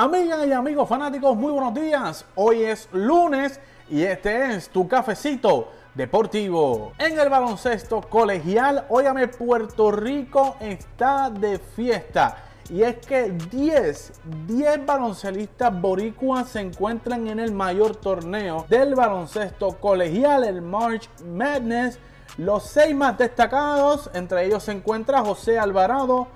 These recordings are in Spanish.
Amigas y amigos fanáticos, muy buenos días. Hoy es lunes y este es tu cafecito deportivo. En el baloncesto colegial, óyame, Puerto Rico está de fiesta. Y es que 10, 10 baloncelistas boricuas se encuentran en el mayor torneo del baloncesto colegial, el March Madness. Los seis más destacados, entre ellos se encuentra José Alvarado,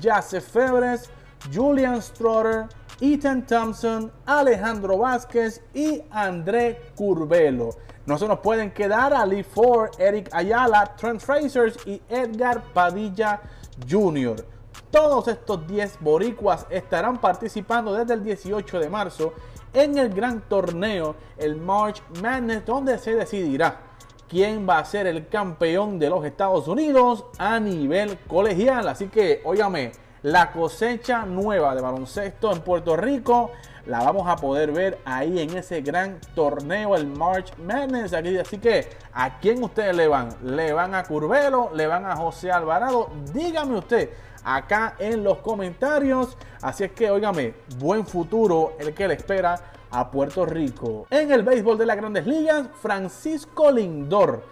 Jase Febres, Julian Strotter, Ethan Thompson, Alejandro Vázquez y André Curvelo. No se nos pueden quedar Ali Ford, Eric Ayala, Trent Frasers y Edgar Padilla Jr. Todos estos 10 boricuas estarán participando desde el 18 de marzo en el gran torneo, el March Madness, donde se decidirá quién va a ser el campeón de los Estados Unidos a nivel colegial. Así que, óyame, la cosecha nueva de baloncesto en Puerto Rico la vamos a poder ver ahí en ese gran torneo, el March Madness. Así que, ¿a quién ustedes le van? ¿Le van a Curvelo? ¿Le van a José Alvarado? Dígame usted acá en los comentarios. Así es que, óigame, buen futuro el que le espera a Puerto Rico. En el béisbol de las grandes ligas, Francisco Lindor,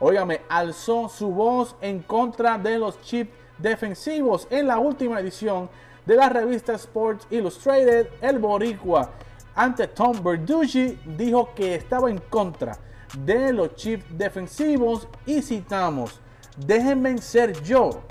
óigame, alzó su voz en contra de los chips defensivos. En la última edición de la revista Sports Illustrated, el boricua ante Tom Berducci dijo que estaba en contra de los chips defensivos y citamos, déjenme ser yo,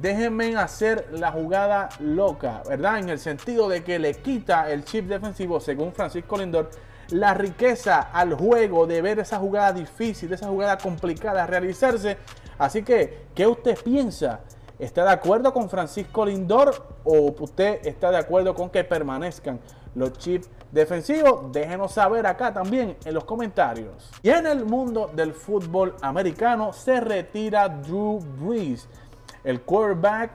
déjenme hacer la jugada loca, ¿verdad? En el sentido de que le quita el chip defensivo, según Francisco Lindor, la riqueza al juego de ver esa jugada difícil, esa jugada complicada realizarse. Así que, ¿qué usted piensa? ¿Está de acuerdo con Francisco Lindor o usted está de acuerdo con que permanezcan los chips defensivos? Déjenos saber acá también en los comentarios. Y en el mundo del fútbol americano se retira Drew Brees, el quarterback,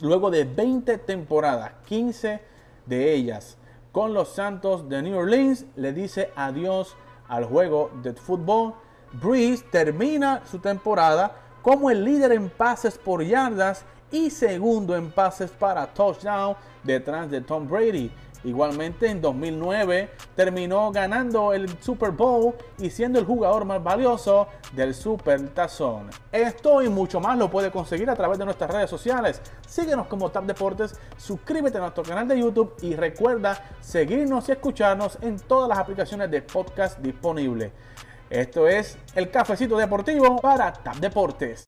luego de 20 temporadas, 15 de ellas con los Santos de New Orleans, le dice adiós al juego de fútbol. Brees termina su temporada como el líder en pases por yardas y segundo en pases para touchdown detrás de Tom Brady. Igualmente en 2009 terminó ganando el Super Bowl y siendo el jugador más valioso del Super Tazón. Esto y mucho más lo puede conseguir a través de nuestras redes sociales. Síguenos como Tap Deportes, suscríbete a nuestro canal de YouTube y recuerda seguirnos y escucharnos en todas las aplicaciones de podcast disponibles. Esto es el cafecito deportivo para TAP Deportes.